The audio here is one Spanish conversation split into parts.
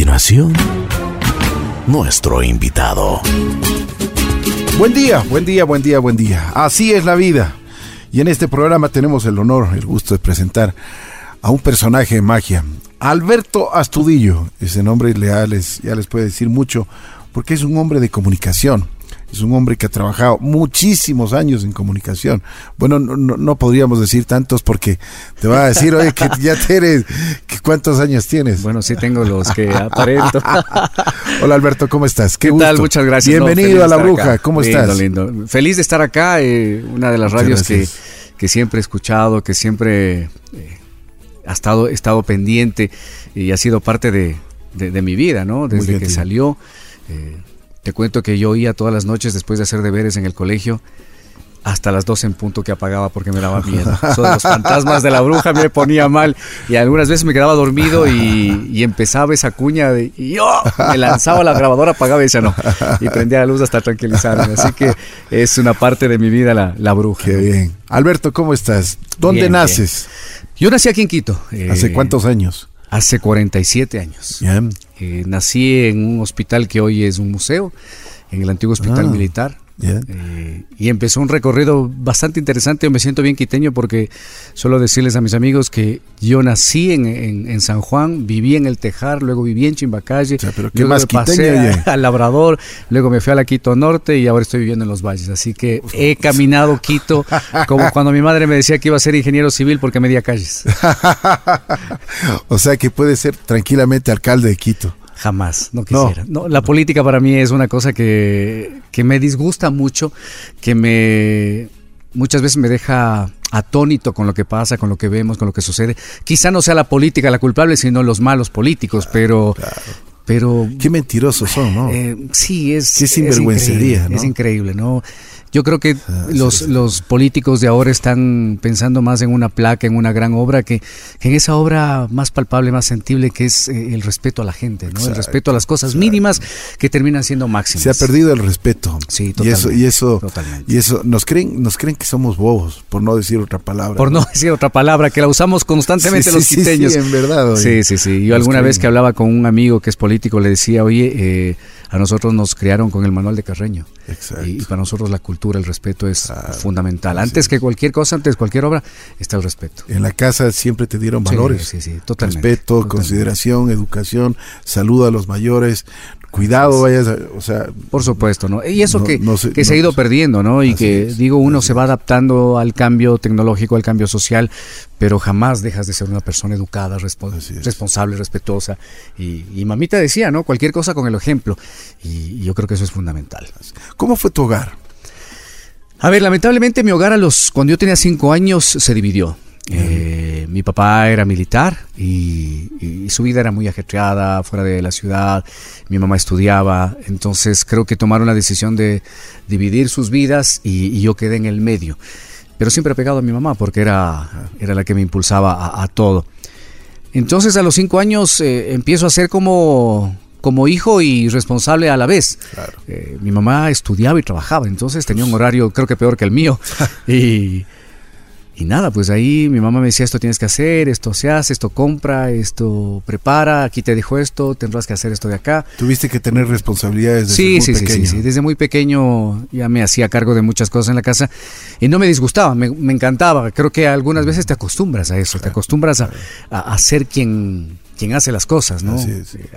continuación, nuestro invitado. Buen día, buen día, buen día, buen día. Así es la vida. Y en este programa tenemos el honor, el gusto de presentar a un personaje de magia. Alberto Astudillo, ese nombre leales ya les puede decir mucho, porque es un hombre de comunicación es un hombre que ha trabajado muchísimos años en comunicación. Bueno, no, podríamos decir tantos porque te va a decir, oye, que ya tienes, ¿cuántos años tienes? Bueno, sí tengo los que aparento. Hola Alberto, ¿cómo estás? Qué, tal? Muchas gracias. Bienvenido a La Bruja, ¿cómo estás? Lindo. Feliz de estar acá, eh, una de las radios que, que, siempre he escuchado, que siempre eh, ha estado, estado pendiente y ha sido parte de, de, mi vida, ¿no? Desde que salió. Eh, te cuento que yo oía todas las noches después de hacer deberes en el colegio hasta las 12 en punto que apagaba porque me daba miedo. Eso de los fantasmas de la bruja me ponía mal y algunas veces me quedaba dormido y, empezaba esa cuña de, y yo me lanzaba la grabadora, apagaba y decía no. Y prendía la luz hasta tranquilizarme. Así que es una parte de mi vida la, la bruja. Qué bien. Alberto, ¿cómo estás? ¿Dónde naces? Yo nací aquí en Quito. ¿Hace eh, cuántos años? Hace 47 años. Eh, nací en un hospital que hoy es un museo, en el antiguo hospital ah. militar. Eh, y empezó un recorrido bastante interesante. Yo me siento bien quiteño porque suelo decirles a mis amigos que yo nací en, San Juan, viví en el Tejar, luego viví en Chimbacalle, pero ¿qué más pasé al Labrador, luego me fui a la Quito Norte y ahora estoy viviendo en los valles. Así que he caminado Quito como cuando mi madre me decía que iba a ser ingeniero civil porque medía calles. o sea que puede ser tranquilamente alcalde de Quito. Jamás, no quisiera. No. la política para mí es una cosa que, que me disgusta mucho, que me muchas veces me deja atónito con lo que pasa, con lo que vemos, con lo que sucede. Quizá no sea la política la culpable, sino los malos políticos, pero... Pero, Qué mentirosos son, ¿no? Eh, sí, es... Qué sinvergüencería, ¿no? Es increíble, ¿no? Yo creo que ah, los, los políticos de ahora están pensando más en una placa, en una gran obra, que, en esa obra más palpable, más sensible, que es eh, el respeto a la gente, ¿no? el respeto a las cosas mínimas que terminan siendo máximas. Se ha perdido el respeto. Sí, totalmente. Y eso, y eso, nos creen, nos creen que somos bobos, por no decir otra palabra. Por no, decir otra palabra, que la usamos constantemente los quiteños. Sí, en verdad. Sí, sí, sí. Yo alguna vez que hablaba con un amigo que es político le decía, oye, eh, a nosotros nos criaron con el manual de Carreño. Exacto. Y, para nosotros la cultura, el respeto es fundamental. Antes que cualquier cosa, antes cualquier obra, está el respeto. En la casa siempre te dieron valores. Sí, sí, totalmente. Respeto, consideración, educación, saludo a los mayores, cuidado vayas o sea por supuesto no y eso que, que se ha ido perdiendo no y que digo uno se va adaptando al cambio tecnológico al cambio social pero jamás dejas de ser una persona educada responsable respetuosa. Y, mamita decía no cualquier cosa con el ejemplo. Y, yo creo que eso es fundamental. Cómo fue tu hogar a ver, lamentablemente mi hogar a los cuando yo tenía cinco años se dividió. Eh, mi papá era militar y, su vida era muy ajetreada fuera de la ciudad. Mi mamá estudiaba, entonces creo que tomaron la decisión de dividir sus vidas y, yo quedé en el medio. Pero siempre pegado a mi mamá porque era, era la que me impulsaba a, todo. Entonces a los cinco años eh, empiezo a ser como, como hijo y responsable a la vez. Eh, mi mamá estudiaba y trabajaba, entonces tenía un horario creo que peor que el mío. y y nada, pues ahí mi mamá me decía, esto tienes que hacer, esto se hace, esto compra, esto prepara, aquí te dijo esto, tendrás que hacer esto de acá. Tuviste que tener responsabilidades desde sí, muy sí, pequeño. Sí, sí, desde muy pequeño ya me hacía cargo de muchas cosas en la casa y no me disgustaba, me, encantaba. Creo que algunas veces te acostumbras a eso, te acostumbras a, a, ser quien, quien hace las cosas, ¿no?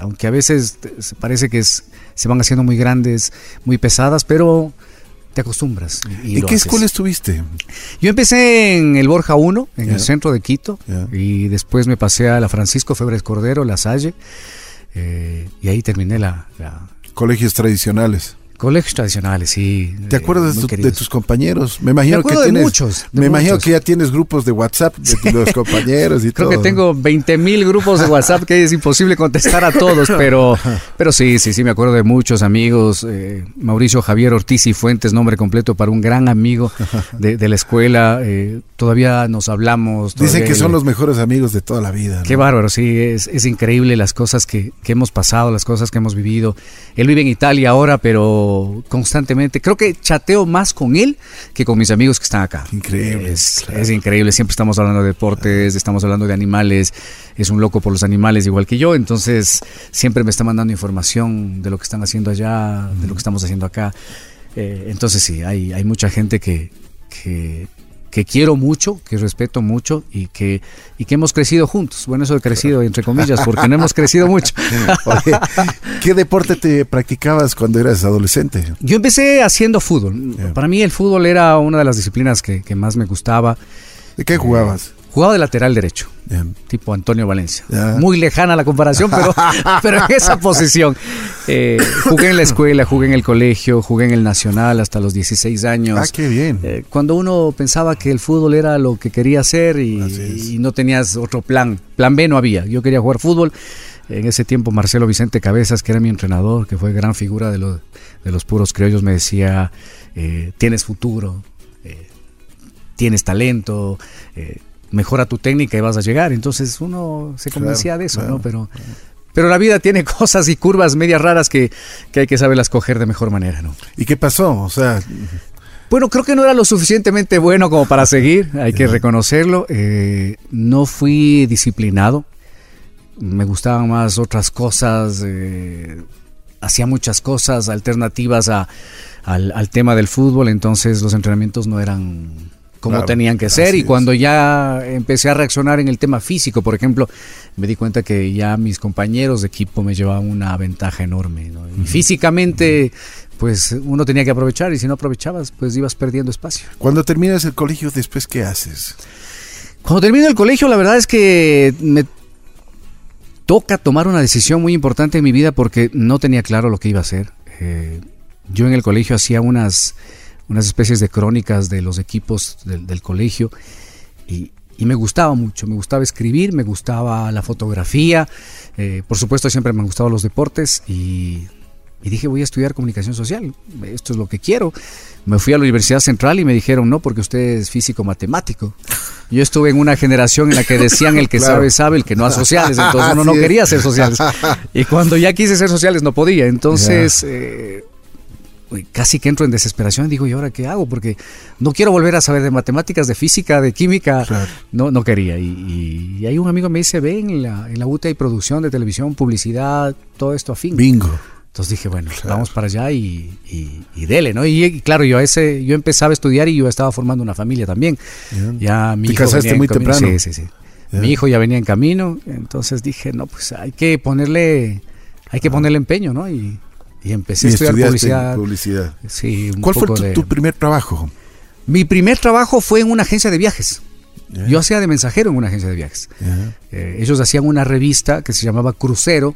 Aunque a veces parece que se van haciendo muy grandes, muy pesadas, pero te acostumbras. ¿Y, qué escuela estuviste? Yo empecé en el Borja 1, en el centro de Quito, y después me pasé a la Francisco Febres Cordero, La Salle, eh, y ahí terminé la, la... Colegios tradicionales. Colegios tradicionales, sí. ¿Te acuerdas de, tus compañeros? Me imagino que tienes. muchos. me imagino que ya tienes grupos de WhatsApp de los compañeros y Creo todo. Creo que tengo 20 mil grupos de WhatsApp que es imposible contestar a todos, pero, pero sí, sí, sí, me acuerdo de muchos amigos. Eh, Mauricio Javier Ortiz y Fuentes, nombre completo para un gran amigo de, la escuela. Eh, todavía nos hablamos. Dicen que son los mejores amigos de toda la vida. Qué bárbaro, sí, es, es increíble las cosas que, que hemos pasado, las cosas que hemos vivido. Él vive en Italia ahora, pero constantemente. Creo que chateo más con él que con mis amigos que están acá. Increíble. Es, es increíble. Siempre estamos hablando de deportes, estamos hablando de animales. Es un loco por los animales igual que yo. Entonces siempre me está mandando información de lo que están haciendo allá, de lo que estamos haciendo acá. Eh, entonces sí, hay, hay mucha gente que, que, que quiero mucho, que respeto mucho y que, y que hemos crecido juntos. Bueno, eso he crecido entre comillas, porque no hemos crecido mucho. Oye, ¿Qué deporte te practicabas cuando eras adolescente? Yo empecé haciendo fútbol. Yeah. Para mí el fútbol era una de las disciplinas que, que más me gustaba. ¿De qué jugabas? Jugaba de lateral derecho, Bien. tipo Antonio Valencia. Muy lejana la comparación, pero, pero en esa posición. Eh, jugué en la escuela, jugué en el colegio, jugué en el Nacional hasta los 16 años. Ah, qué bien. Eh, cuando uno pensaba que el fútbol era lo que quería hacer y, no tenías otro plan, plan B no había. Yo quería jugar fútbol. En ese tiempo Marcelo Vicente Cabezas, que era mi entrenador, que fue gran figura de, los de los puros criollos, me decía, eh, tienes futuro, eh, tienes talento, eh, mejora tu técnica y vas a llegar. Entonces uno se Claro, convencía de eso, claro, ¿no? Pero, pero la vida tiene cosas y curvas medias raras que, que hay que saberlas coger de mejor manera, ¿no? ¿Y qué pasó? O sea, Bueno, creo que no era lo suficientemente bueno como para seguir, hay que reconocerlo. Eh, no fui disciplinado, me gustaban más otras cosas, eh, hacía muchas cosas alternativas a- al, al tema del fútbol, entonces los entrenamientos no eran como Claro, tenían que ser y es. cuando ya empecé a reaccionar en el tema físico, por ejemplo, me di cuenta que ya mis compañeros de equipo me llevaban una ventaja enorme. ¿no? Y físicamente, pues uno tenía que aprovechar y si no aprovechabas, pues ibas perdiendo espacio. cuando terminas el colegio, después, ¿qué haces? Cuando termino el colegio, la verdad es que me toca tomar una decisión muy importante en mi vida porque no tenía claro lo que iba a hacer. Eh, yo en el colegio hacía unas, unas especies de crónicas de los equipos del, del colegio y, y me gustaba mucho, me gustaba escribir, me gustaba la fotografía, eh, por supuesto siempre me han gustado los deportes y, y dije voy a estudiar comunicación social, esto es lo que quiero. Me fui a la Universidad Central y me dijeron no porque usted es físico matemático. Yo estuve en una generación en la que decían el que Claro. sabe sabe, el que no hace sociales, entonces uno no quería hacer sociales. Y cuando ya quise ser sociales no podía, entonces eh, uy, casi que entro en desesperación. Digo, ¿y ahora qué hago? Porque no quiero volver a saber de matemáticas, de física, de química. Claro. No, no quería. Y, y, y ahí un amigo me dice, ven, en la, en la UTA hay producción de televisión, publicidad, todo esto afín. Bingo. Entonces dije, bueno, vamos para allá y, y, y dele, ¿no? Y, y claro, yo a ese, yo empezaba a estudiar y yo estaba formando una familia también. Ya mi Te hijo casaste muy camino. temprano. Sí, sí, sí. Mi hijo ya venía en camino, entonces dije, no, pues hay que ponerle, hay que ponerle empeño, ¿no? Y, y empecé Y a estudiar publicidad. publicidad. Sí, un ¿Cuál fue tu, de- tu primer trabajo? Mi primer trabajo fue en una agencia de viajes. Yo hacía de mensajero en una agencia de viajes. Eh, ellos hacían una revista que se llamaba Crucero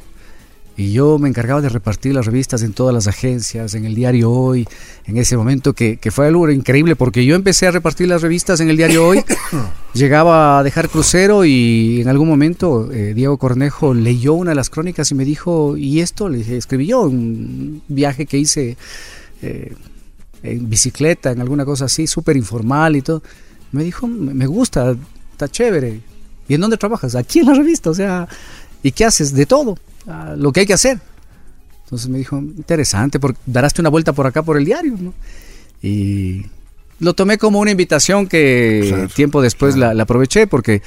y yo me encargaba de repartir las revistas en todas las agencias, en el diario Hoy, en ese momento que, que fue algo increíble porque yo empecé a repartir las revistas en el diario Hoy, llegaba a dejar Crucero y en algún momento eh, Diego Cornejo leyó una de las crónicas y me dijo, ¿y esto? Le dije, escribí yo un viaje que hice eh, en bicicleta, en alguna cosa así, súper informal y todo. Me dijo, me me gusta, está chévere. ¿Y en dónde trabajas? Aquí en la revista, o sea, ¿y qué haces? De todo, lo que hay que hacer. Entonces me dijo, interesante, porque daraste una vuelta por acá por el diario, ¿no? Y lo tomé como una invitación que Claro, tiempo después claro. la, la aproveché porque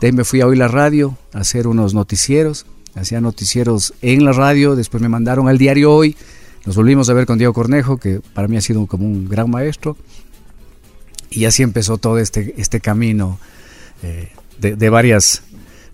de ahí me fui a oír la radio, a hacer unos noticieros, hacía noticieros en la radio, después me mandaron al diario Hoy, nos volvimos a ver con Diego Cornejo, que para mí ha sido como un gran maestro, y así empezó todo este, este camino eh, de, de varias,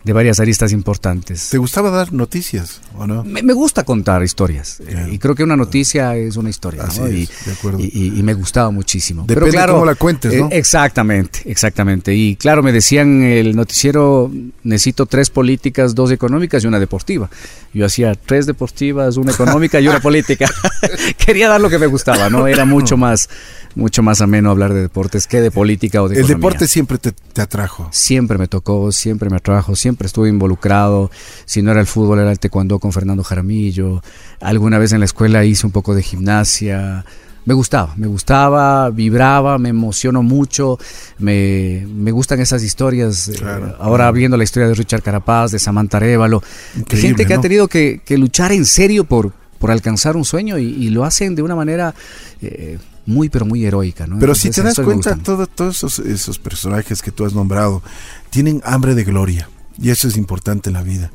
de varias aristas importantes. ¿Te gustaba dar noticias o no? Me, me gusta contar historias eh, y creo que una noticia es una historia. Así ¿no? es, y, de acuerdo. y- y- y me gustaba muchísimo. Depende Pero claro, cómo la cuentes, ¿no? eh, exactamente, exactamente. Y claro, me decían el noticiero, necesito tres políticas, dos económicas y una deportiva. Yo hacía tres deportivas, una económica y una política. Quería dar lo que me gustaba, ¿no? Era mucho más, mucho más ameno hablar de deportes que de política o de El economía. deporte siempre te, te atrajo. Siempre me tocó, siempre me atrajo, siempre estuve involucrado. Si no era el fútbol, era el taekwondo con Fernando Jaramillo. Alguna vez en la escuela hice un poco de gimnasia. Me gustaba, me gustaba, vibraba, me emociono mucho, me, me gustan esas historias. eh, ahora claro. viendo la historia de Richard Carapaz, de Samantha Arevalo, de gente que ha tenido que, que luchar en serio por, por alcanzar un sueño y, lo hacen de una manera eh, muy, pero muy heroica. ¿no? Pero si te das cuenta, todo, todos esos, esos personajes que tú has nombrado tienen hambre de gloria y eso es importante en la vida.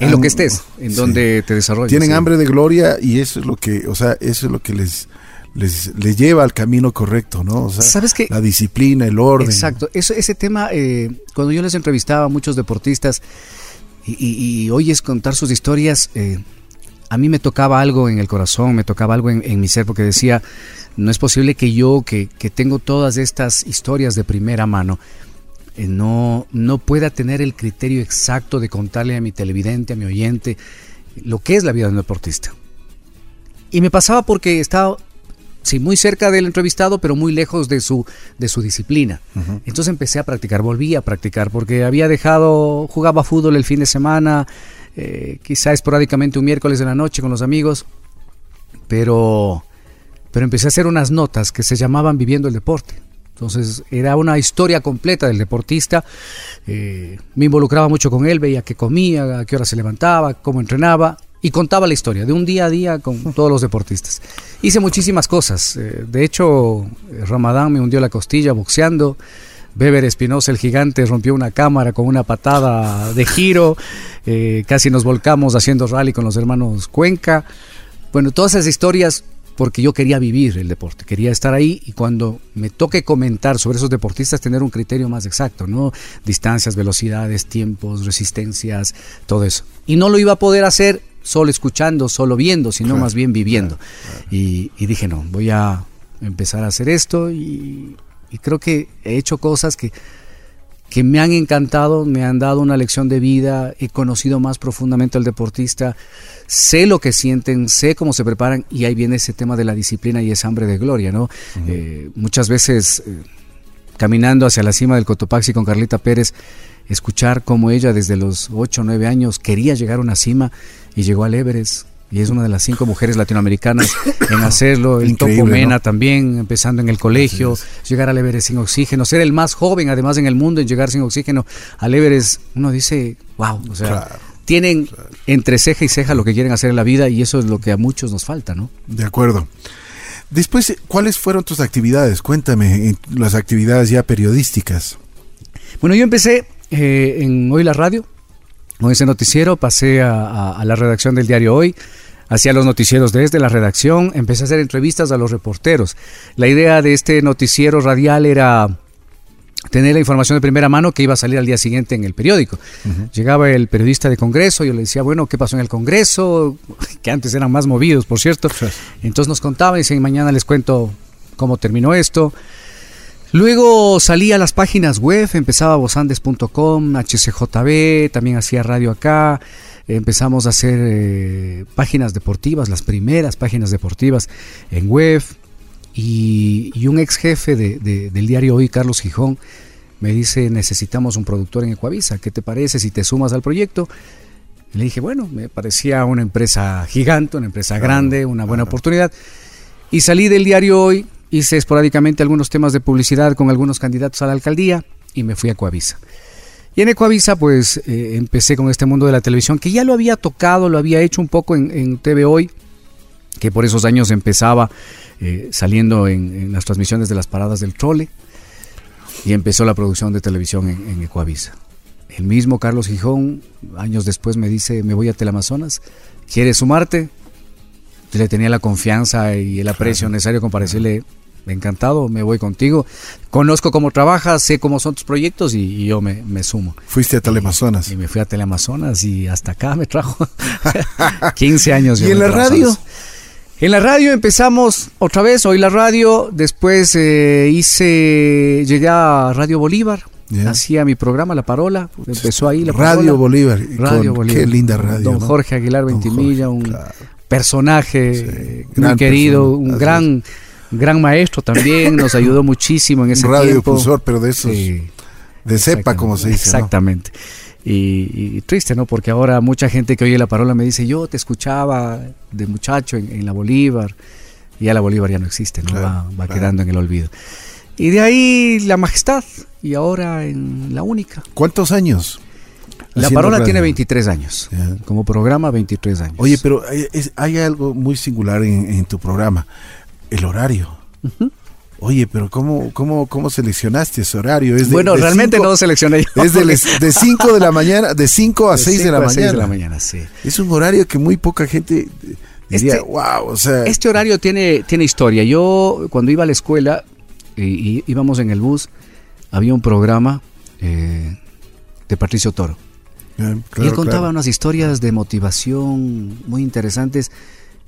en lo que estés, en donde te desarrollas. Tienen hambre de gloria y eso es lo que, o sea, eso es lo que les, les, lleva al camino correcto, ¿no? O sea, ¿Sabes La disciplina, el orden. Exacto. Eso, ese tema, eh, cuando yo les entrevistaba a muchos deportistas y, oyes contar sus historias, eh, a mí me tocaba algo en el corazón, me tocaba algo en, mi ser, porque decía, no es posible que yo, que, que tengo todas estas historias de primera mano, no, no pueda tener el criterio exacto de contarle a mi televidente, a mi oyente, lo que es la vida de un deportista. Y me pasaba porque estaba sí, muy cerca del entrevistado, pero muy lejos de su, de su disciplina. Entonces empecé a practicar, volví a practicar, porque había dejado, jugaba fútbol el fin de semana, eh, quizá esporádicamente un miércoles de la noche con los amigos, pero, pero empecé a hacer unas notas que se llamaban Viviendo el Deporte. Entonces era una historia completa del deportista. Eh, me involucraba mucho con él, veía qué comía, a qué hora se levantaba, cómo entrenaba y contaba la historia de un día a día con todos los deportistas. Hice muchísimas cosas. Eh, de hecho, Ramadán me hundió la costilla boxeando. Beber Espinosa, el gigante, rompió una cámara con una patada de giro. Eh, casi nos volcamos haciendo rally con los hermanos Cuenca. Bueno, todas esas historias porque yo quería vivir el deporte, quería estar ahí y cuando me toque comentar sobre esos deportistas tener un criterio más exacto, ¿no? Distancias, velocidades, tiempos, resistencias, todo eso. Y no lo iba a poder hacer solo escuchando, solo viendo, sino más bien viviendo. Y, dije, no, voy a empezar a hacer esto y, creo que he hecho cosas que, que me han encantado, me han dado una lección de vida, he conocido más profundamente al deportista, sé lo que sienten, sé cómo se preparan y ahí viene ese tema de la disciplina y esa hambre de gloria, ¿no? Eh, muchas veces eh, caminando hacia la cima del Cotopaxi con Carlita Pérez, escuchar cómo ella desde los 8 o 9 años quería llegar a una cima y llegó al Everest y es una de las cinco mujeres latinoamericanas en hacerlo. El Topo Mena también, empezando en el colegio, llegar al Everest sin oxígeno, ser el más joven además en el mundo en llegar sin oxígeno al Everest. Uno dice, wow, o sea, tienen entre ceja y ceja lo que quieren hacer en la vida y eso es lo que a muchos nos falta, ¿no? De acuerdo. Después, ¿cuáles fueron tus actividades? Cuéntame, las actividades ya periodísticas. Bueno, yo empecé eh, en Hoy la Radio, con ese noticiero pasé a, la redacción del diario Hoy, hacía los noticieros desde la redacción, empecé a hacer entrevistas a los reporteros. La idea de este noticiero radial era tener la información de primera mano que iba a salir al día siguiente en el periódico. Llegaba el periodista de Congreso, yo le decía, bueno, ¿qué pasó en el Congreso? Que antes eran más movidos, por cierto. Entonces nos contaba y decían, mañana les cuento cómo terminó esto. Luego salía a las páginas web, empezaba bozandes.com, HCJB, también hacía radio acá, empezamos a hacer eh, páginas deportivas, las primeras páginas deportivas en web, y, un ex jefe del diario Hoy, Carlos Gijón, me dice, necesitamos un productor en Ecuavisa, ¿qué te parece si te sumas al proyecto? le dije, bueno, me parecía una empresa gigante, una empresa grande, una buena oportunidad. Y salí del diario Hoy, Hice esporádicamente algunos temas de publicidad con algunos candidatos a la alcaldía y me fui a Coavisa. Y en Ecuavisa, pues eh, empecé con este mundo de la televisión, que ya lo había tocado, lo había hecho un poco en, TV Hoy, que por esos años empezaba eh, saliendo en, las transmisiones de las paradas del trole, y empezó la producción de televisión en, en Ecuavisa. El mismo Carlos Gijón, años después, me dice: Me voy a Teleamazonas, ¿quieres sumarte? Yo le tenía la confianza y el aprecio necesario como para decirle: encantado, me voy contigo. Conozco cómo trabajas, sé cómo son tus proyectos y, yo me, sumo. Fuiste a Teleamazonas. Y, me fui a Teleamazonas y hasta acá me trajo 15 años. ¿Y en la radio? En la radio empezamos otra vez, hoy la radio, después eh, hice, llegué a Radio Bolívar, hacía mi programa La Parola, empezó ahí la Radio Bolívar, radio Bolívar. qué linda radio. Don Jorge Aguilar Ventimilla, un personaje muy querido, un gran gran maestro también, nos ayudó muchísimo en ese Radio tiempo. Pero de esos, de cepa, como se dice. Exactamente. Y, triste, ¿no? Porque ahora mucha gente que oye la parola me dice, yo te escuchaba de muchacho en, la Bolívar, y ya la Bolívar ya no existe, ¿no? va, quedando en el olvido. Y de ahí la majestad, y ahora en la única. ¿Cuántos años? La Parola radio. tiene 23 años. Como programa, 23 años. Oye, pero hay, es- hay algo muy singular en, en tu programa, el horario. Oye, pero ¿cómo, cómo, cómo seleccionaste ese horario? Es de- bueno, de realmente cinco- no seleccioné yo. Es de, de 5 de la mañana, de 5 a De 6 de, cinco la a seis mañana. de la mañana, sí. Es un horario que muy poca gente diría, Este- wow, o sea, Este horario tiene, tiene historia. Yo, cuando iba a la escuela y, y íbamos en el bus, había un programa eh, de Patricio Toro. y él contaba claro. unas historias de motivación muy interesantes.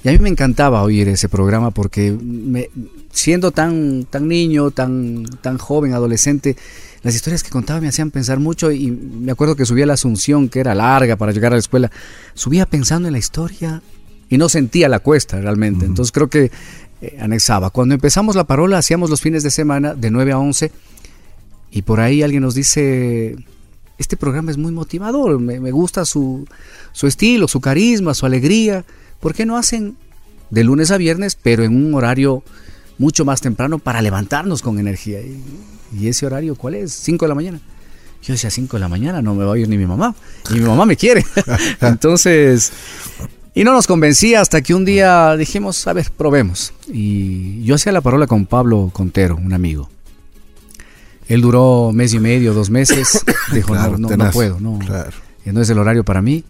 Y a mí me encantaba oír ese programa porque me- siendo tan, tan niño, tan, tan joven, adolescente, las historias que contaba me hacían pensar mucho y me acuerdo que subía a la Asunción, que era larga para llegar a la escuela, subía pensando en la historia y no sentía la cuesta realmente. Entonces creo que eh, anexaba. Cuando empezamos la parola hacíamos los fines de semana de 9 a 11 y por ahí alguien nos dice, este programa es muy motivador, me, me gusta su, su estilo, su carisma, su alegría. ¿Por qué no hacen de lunes a viernes, pero en un horario mucho más temprano para levantarnos con energía? ¿Y, y ese horario cuál es? 5 de la mañana. Yo decía 5 de la mañana, no me va a oír ni mi mamá. Y mi mamá me quiere. Entonces, y no nos convencía hasta que un día dijimos, a ver, probemos. Y yo hacía la parola con Pablo Contero, un amigo. Él duró mes y medio, dos meses. Dijo, Claro, no, no, no puedo, no. claro. No es el horario para mí.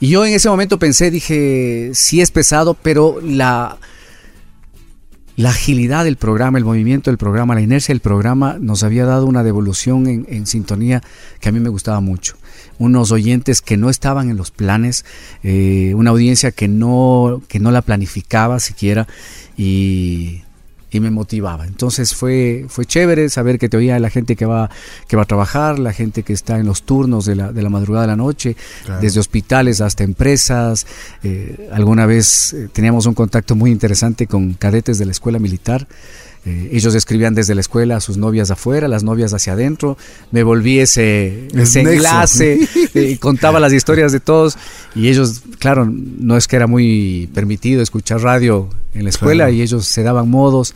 Y yo en ese momento pensé, dije, sí es pesado, pero la, la agilidad del programa, el movimiento del programa, la inercia del programa nos había dado una devolución en, sintonía que a mí me gustaba mucho. Unos oyentes que no estaban en los planes, eh, una audiencia que no, que no la planificaba siquiera y, y me motivaba. Entonces fue, fue chévere saber que te oía la gente que va, que va a trabajar, la gente que está en los turnos de la, de la madrugada a la noche, Claro. desde hospitales hasta empresas. Eh, alguna vez eh, teníamos un contacto muy interesante con cadetes de la escuela militar. Eh, ellos escribían desde la escuela a sus novias afuera, las novias hacia adentro. Me volví ese, ese enlace eh, y contaba las historias de todos. Y ellos, claro, no es que era muy permitido escuchar radio en la escuela Claro. y ellos se daban modos.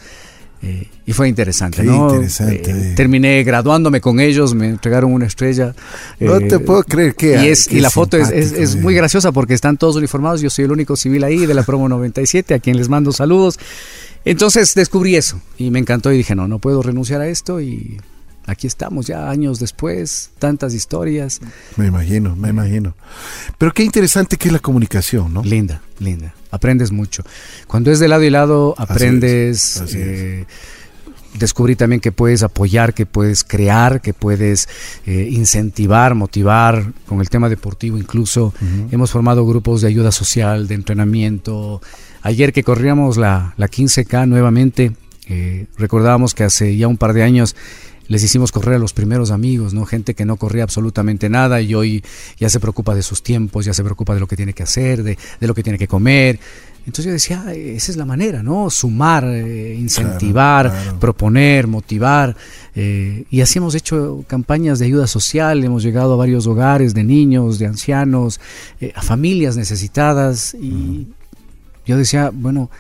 eh, y fue interesante, Qué ¿no? interesante. Eh, terminé graduándome con ellos, me entregaron una estrella. No te puedo creer que y, es, y la foto es, es- muy graciosa porque están todos uniformados. Yo soy el único civil ahí de la promo 97, a quien les mando saludos. Entonces descubrí eso y me encantó y dije, no, no puedo renunciar a esto y aquí estamos ya años después, tantas historias. Me imagino, me imagino. Pero qué interesante que es la comunicación, ¿no? Linda, linda. Aprendes mucho. Cuando es de lado y lado, Así es, aprendes. es. eh, descubrí también que puedes apoyar, que puedes crear, que puedes eh, incentivar, motivar con el tema deportivo incluso. Hemos formado grupos de ayuda social, de entrenamiento. Ayer que corríamos la, la 15K nuevamente, eh, recordábamos que hace ya un par de años les hicimos correr a los primeros amigos, ¿no? Gente que no corría absolutamente nada y hoy ya se preocupa de sus tiempos, ya se preocupa de lo que tiene que hacer, de, de lo que tiene que comer. Entonces yo decía, "Ah, esa es la manera, ¿no? Sumar, eh, incentivar, Claro, claro. proponer, motivar. eh, y así hemos hecho campañas de ayuda social, hemos llegado a varios hogares de niños, de ancianos, eh, a familias necesitadas. Y yo decía, bueno,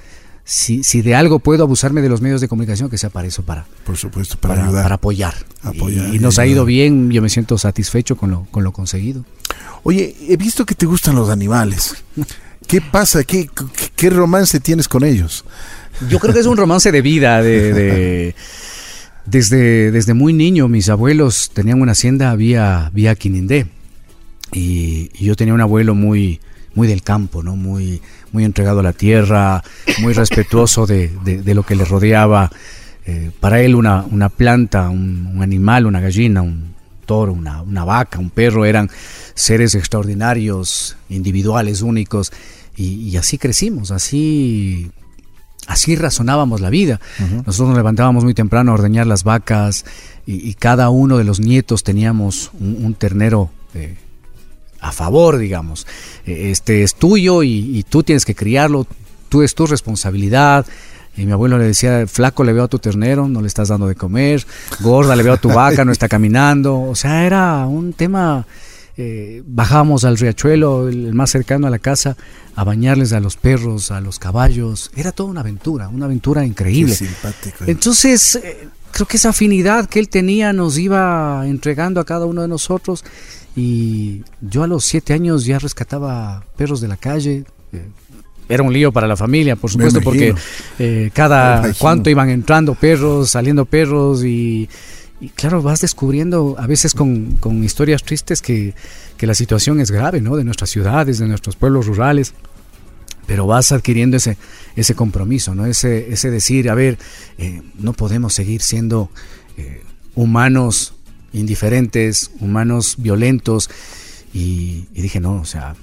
si, si de algo puedo abusarme de los medios de comunicación, que sea para eso, para, Por supuesto, para, para, ayudar. para apoyar. Apoyar y, nos ha ido bien, yo me siento satisfecho con lo, con lo conseguido. Oye, he visto que te gustan los animales. ¿Qué pasa? ¿Qué, qué, qué romance tienes con ellos? Yo creo que es un romance de vida, de, de- desde, desde muy niño mis abuelos tenían una hacienda vía, vía Quinindé y, y yo tenía un abuelo muy, muy del campo, ¿no? muy, muy entregado a la tierra, muy respetuoso de, de- de lo que le rodeaba. Eh, para él una, una planta, un, un animal, una gallina, un toro, una, una vaca, un perro eran seres extraordinarios, individuales, únicos y, y así crecimos, así así razonábamos la vida. Nosotros nos levantábamos muy temprano a ordeñar las vacas y, y cada uno de los nietos teníamos un, un ternero eh, a favor, digamos. Eh, Este es tuyo y, y tú tienes que criarlo, tú es tu responsabilidad. Y mi abuelo le decía, flaco le veo a tu ternero, no le estás dando de comer, gorda le veo a tu vaca, no está caminando. O sea, era un tema eh, bajábamos al riachuelo, el más cercano a la casa, a bañarles a los perros, a los caballos. Era toda una aventura, una aventura increíble. Qué simpático. Entonces, eh, creo que esa afinidad que él tenía nos iba entregando a cada uno de nosotros Y yo a los siete años ya rescataba perros de la calle. eh, Era un lío para la familia, por supuesto, porque eh, cada cuánto iban entrando perros, saliendo perros y, y claro, vas descubriendo a veces con, con historias tristes que, que la situación es grave, ¿no? De nuestras ciudades, de nuestros pueblos rurales pero vas adquiriendo ese, ese compromiso, ¿no? Ese, ese decir, a ver, eh, no podemos seguir siendo eh, humanos indiferentes, humanos violentos. Y, y dije, no, o sea,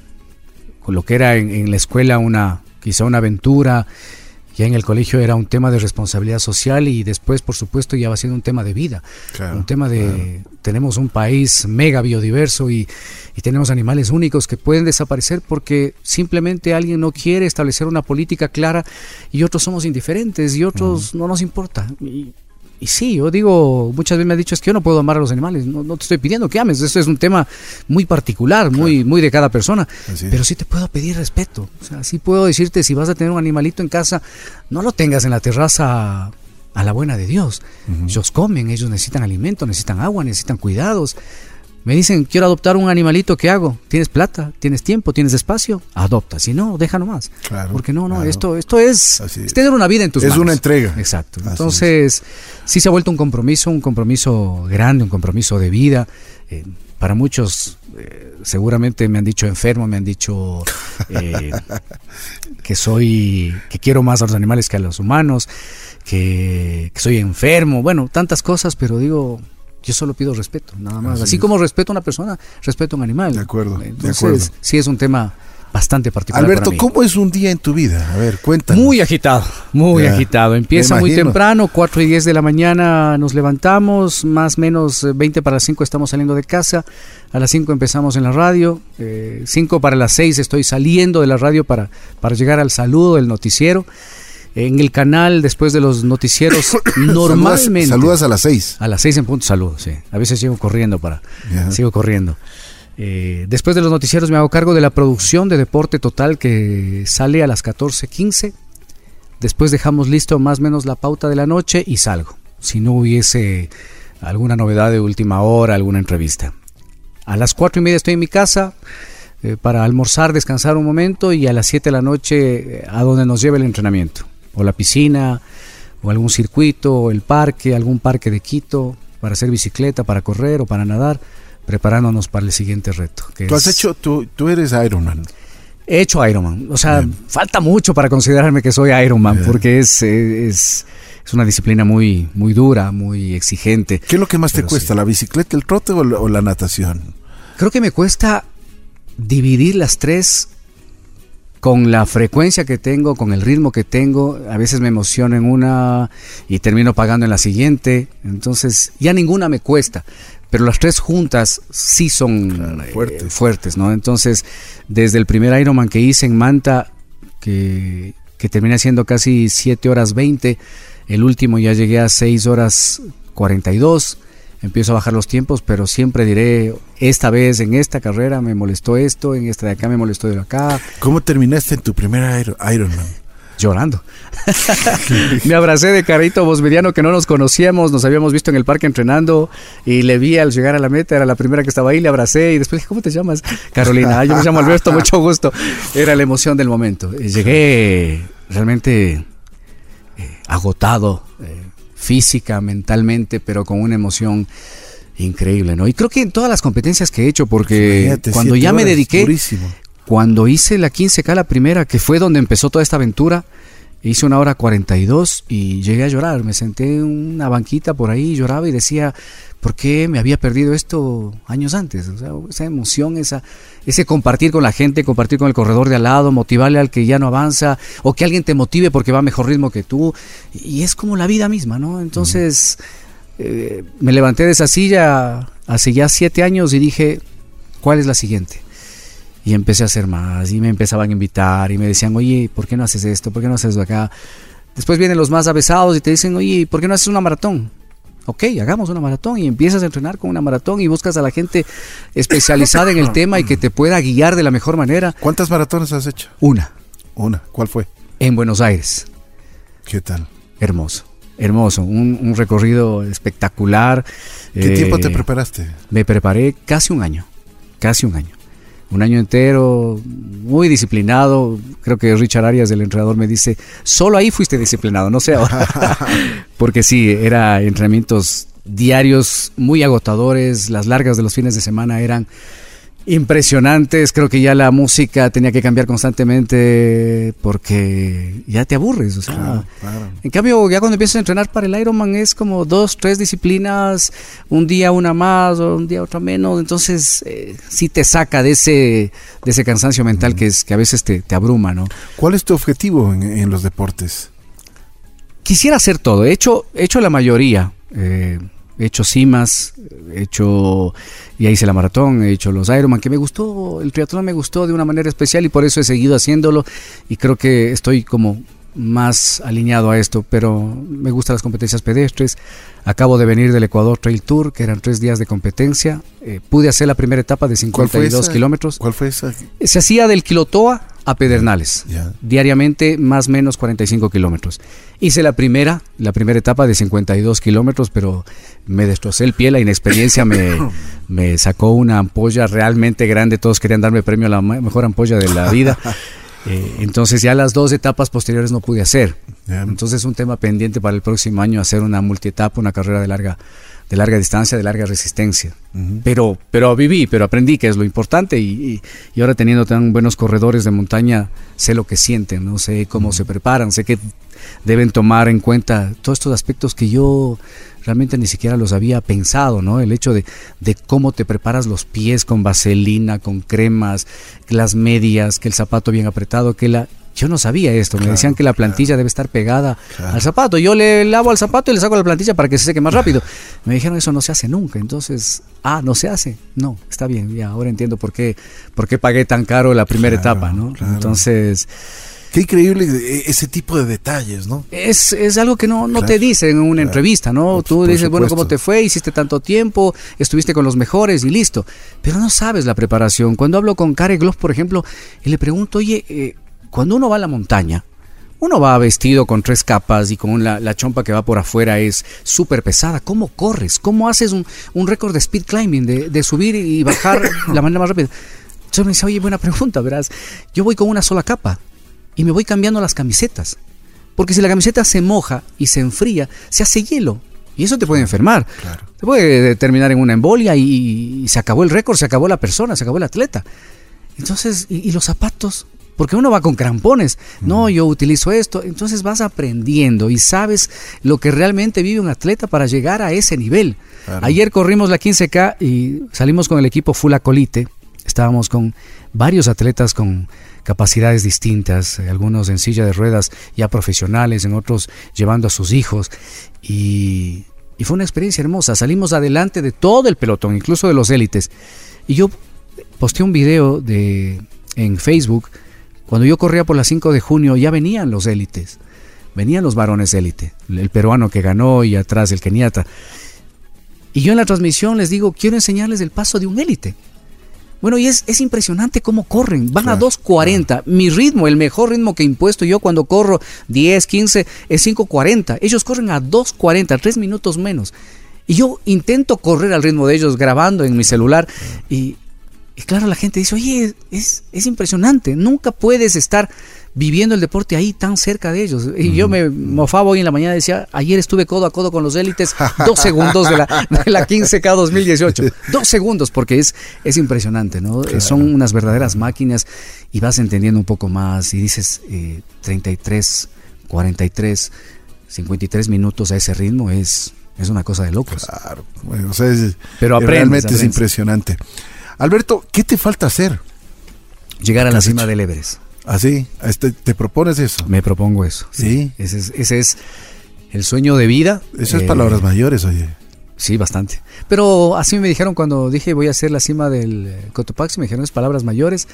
con lo que era en, en la escuela una, quizá una aventura, ya en el colegio era un tema de responsabilidad social y después, por supuesto, ya va siendo un tema de vida. Claro, un tema de, tenemos un país mega biodiverso y, y tenemos animales únicos que pueden desaparecer porque simplemente alguien no quiere establecer una política clara y otros somos indiferentes y otros no nos importa. Y, y sí, yo digo, muchas veces me han dicho es que yo no puedo amar a los animales, no, no te estoy pidiendo que ames, eso es un tema muy particular, muy, muy de cada persona, pero sí te puedo pedir respeto, o sea, sí puedo decirte si vas a tener un animalito en casa, no lo tengas en la terraza a la buena de Dios. Ellos comen, ellos necesitan alimento, necesitan agua, necesitan cuidados. Me dicen, quiero adoptar un animalito, ¿qué hago? ¿Tienes plata? ¿Tienes tiempo? ¿Tienes espacio? Adopta, si no, deja nomás. Claro, Porque no, no, claro. esto, esto es, es. es tener una vida en tus Es manos. una entrega. Exacto. Así Entonces, sí se ha vuelto un compromiso, un compromiso grande, un compromiso de vida. Eh, para muchos, eh, seguramente me han dicho enfermo, me han dicho eh, que soy, que quiero más a los animales que a los humanos, que, que soy enfermo, bueno, tantas cosas, pero digo, yo solo pido respeto, nada más. Así como respeto a una persona, respeto a un animal. De acuerdo, de Entonces, acuerdo. sí es un tema bastante particular. Alberto, para mí. ¿cómo es un día en tu vida? A ver, cuéntanos. Muy agitado, muy Ya, agitado. Empieza muy temprano, 4 y 10 de la mañana nos levantamos, más o menos eh, 20 para las 5 estamos saliendo de casa, a las 5 empezamos en la radio, 5 para las 6 estoy saliendo de la radio para, para llegar al saludo del noticiero. En el canal, después de los noticieros, normalmente... Saludas, saludas a las seis. A las 6 en punto saludo, sí. A veces llego corriendo para... Sigo corriendo. Eh, después de los noticieros me hago cargo de la producción de Deporte Total que sale a las 14.15. Después dejamos listo más o menos la pauta de la noche y salgo. Si no hubiese alguna novedad de última hora, alguna entrevista. A las cuatro y media estoy en mi casa eh, para almorzar, descansar un momento y a las 7 de la noche eh, a donde nos lleve el entrenamiento. O la piscina, o algún circuito, o el parque, algún parque de Quito para hacer bicicleta, para correr o para nadar, preparándonos para el siguiente reto. que Tú has es- hecho, tú, tú eres Ironman. He hecho Ironman. O sea, Bien. falta mucho para considerarme que soy Ironman, Bien. porque es, es, es una disciplina muy, muy dura, muy exigente. ¿Qué es lo que más te cuesta? sí. ¿La bicicleta, el trote o la, o la natación? Creo que me cuesta dividir las tres con la frecuencia que tengo, con el ritmo que tengo. A veces me emociono en una y termino pagando en la siguiente. Entonces, ya ninguna me cuesta. Pero las tres juntas sí son Claro, eh, fuertes. fuertes, ¿no? Entonces, desde el primer Ironman que hice en Manta, que, que terminé siendo casi 7 horas 20, el último ya llegué a 6 horas 42 empiezo a bajar los tiempos, pero siempre diré, esta vez en esta carrera me molestó esto, en esta de acá me molestó de acá, ¿Cómo terminaste en tu primer Iro- Ironman? llorando. me abracé de Carito Bosmediano que no nos conocíamos, nos habíamos visto en el parque entrenando y le vi al llegar a la meta, era la primera que estaba ahí, le abracé y después dije, ¿cómo te llamas? Carolina, "Ah, yo me llamo Alberto, mucho gusto. Era la emoción del momento. Y Llegué realmente eh, agotado, física, mentalmente, pero con una emoción increíble, ¿no? Y creo que en todas las competencias que he hecho, porque Imagínate, cuando ya me dediqué, Durísimo. cuando hice la 15K, la primera, que fue donde empezó toda esta aventura, hice una hora 42 y llegué a llorar. Me senté en una banquita por ahí, lloraba y decía, ¿por qué me había perdido esto años antes? O sea, esa emoción, esa, ese compartir con la gente, compartir con el corredor de al lado, motivarle al que ya no avanza, o que alguien te motive porque va a mejor ritmo que tú. Y es como la vida misma, ¿no? Entonces, eh, me levanté de esa silla hace ya siete años y dije, ¿cuál es la siguiente? Y empecé a hacer más y me empezaban a invitar y me decían, oye, ¿por qué no haces esto? ¿Por qué no haces eso acá? Después vienen los más avesados y te dicen, oye, ¿por qué no haces una maratón? Ok, hagamos una maratón y empiezas a entrenar con una maratón y buscas a la gente especializada en el tema y que te pueda guiar de la mejor manera. ¿Cuántas maratones has hecho? Una, Una. ¿Cuál fue? en Buenos Aires. ¿Qué tal? Hermoso, hermoso, un, un recorrido espectacular. ¿Qué Eh, tiempo te preparaste? Me preparé casi un año. casi un año. Un año entero, muy disciplinado. Creo que Richard Arias, el entrenador, me dice, solo ahí fuiste disciplinado, no sé ahora. Porque sí, era entrenamientos diarios muy agotadores, las largas de los fines de semana eran impresionantes. Creo que ya la música tenía que cambiar constantemente porque ya te aburres. O sea, En cambio, ya cuando empiezas a entrenar para el Ironman es como dos, tres disciplinas, un día una más o un día otra menos. Entonces, eh, sí te saca de ese, de ese cansancio mental que, es, que a veces te, abruma. ¿no? ¿Cuál es tu objetivo en, los deportes? Quisiera hacer todo. He hecho, he hecho la mayoría. Eh, he hecho cimas, he hecho, ya hice la maratón, he hecho los Ironman, que me gustó, el triatlón me gustó de una manera especial y por eso he seguido haciéndolo y creo que estoy como más alineado a esto, pero me gustan las competencias pedestres. Acabo de venir del Ecuador Trail Tour, que eran tres días de competencia. Eh, pude hacer la primera etapa de 52 kilómetros. ¿Cuál fue esa? Se hacía del Quilotoa a Pedernales, diariamente más o menos 45 kilómetros. Hice la primera, la primera etapa de 52 kilómetros, pero me destrocé el pie, la inexperiencia me, me sacó una ampolla realmente grande, todos querían darme premio a la mejor ampolla de la vida. Eh, entonces ya las dos etapas posteriores no pude hacer. Entonces es un tema pendiente para el próximo año hacer una multietapa, una carrera de larga de larga distancia, de larga resistencia. pero, pero viví, pero aprendí que es lo importante y, y, ahora teniendo tan buenos corredores de montaña, sé lo que sienten, ¿no? sé cómo se preparan, sé que deben tomar en cuenta todos estos aspectos que yo realmente ni siquiera los había pensado, ¿no? El hecho de, de cómo te preparas los pies con vaselina, con cremas, las medias, que el zapato bien apretado, que la yo no sabía esto, me decían que la plantilla debe estar pegada al zapato. Yo le lavo al zapato y le saco la plantilla para que se seque más rápido. Me dijeron eso no se hace nunca. Entonces, ah, no se hace. No, está bien, ya ahora entiendo por qué, por qué pagué tan caro la primera etapa, ¿no? Entonces. Qué increíble e, ese tipo de detalles, ¿no? Es, es algo que no, no te dicen en una entrevista, ¿no? Tú dices, bueno, ¿cómo te fue? Hiciste tanto tiempo, estuviste con los mejores y listo. Pero no sabes la preparación. Cuando hablo con Kare Gloff, por ejemplo, y le pregunto, oye, eh, cuando uno va a la montaña, uno va vestido con tres capas y con la, chompa que va por afuera es súper pesada. ¿Cómo corres? ¿Cómo haces un, récord de speed climbing, de, subir y bajar la manera más rápida? Entonces me dice, oye, buena pregunta, verás. Yo voy con una sola capa y me voy cambiando las camisetas. Porque si la camiseta se moja y se enfría, se hace hielo. Y eso te puede enfermar. Te puede terminar en una embolia y, se acabó el récord, se acabó la persona, se acabó el atleta. Entonces, y los zapatos? Porque uno va con crampones. No, yo utilizo esto. Entonces vas aprendiendo y sabes lo que realmente vive un atleta para llegar a ese nivel. Ayer corrimos la 15K y salimos con el equipo Full Acolite. Estábamos con varios atletas con capacidades distintas, eh, algunos en silla de ruedas ya profesionales, en otros llevando a sus hijos. Y, fue una experiencia hermosa. Salimos adelante de todo el pelotón, incluso de los élites. Y yo posté un video de, en Facebook cuando yo corría por las 5 de junio ya venían los élites, venían los varones élite, el peruano que ganó y atrás el keniata. Y yo en la transmisión les digo, quiero enseñarles el paso de un élite. Bueno, y es, es, impresionante cómo corren. Van a 2.40. Mi ritmo, el mejor ritmo que he impuesto yo cuando corro 10, 15, es 5.40. Ellos corren a 2.40, 3 minutos menos. Y yo intento correr al ritmo de ellos grabando en mi celular. Y, y claro, la gente dice, oye, es, es impresionante, nunca puedes estar viviendo el deporte ahí tan cerca de ellos. Y yo me mofaba hoy en la mañana decía, ayer estuve codo a codo con los élites, dos segundos de la, de la 15K 2018. Dos segundos, porque es, es impresionante, ¿no? Son unas verdaderas máquinas y vas entendiendo un poco más y dices, eh, 33, 43, 53 minutos a ese ritmo es, es una cosa de locos. Claro, bueno, o sea, Pero realmente es impresionante. Alberto, ¿qué te falta hacer? Llegar a la cima del Everest. ¿Ah, sí? Este, ¿Te propones eso? Me propongo eso. Sí. Ese, es, el sueño de vida. Esas eh, palabras mayores, oye. Sí, bastante. Pero así me dijeron cuando dije voy a hacer la cima del eh, Cotopaxi, me dijeron es palabras mayores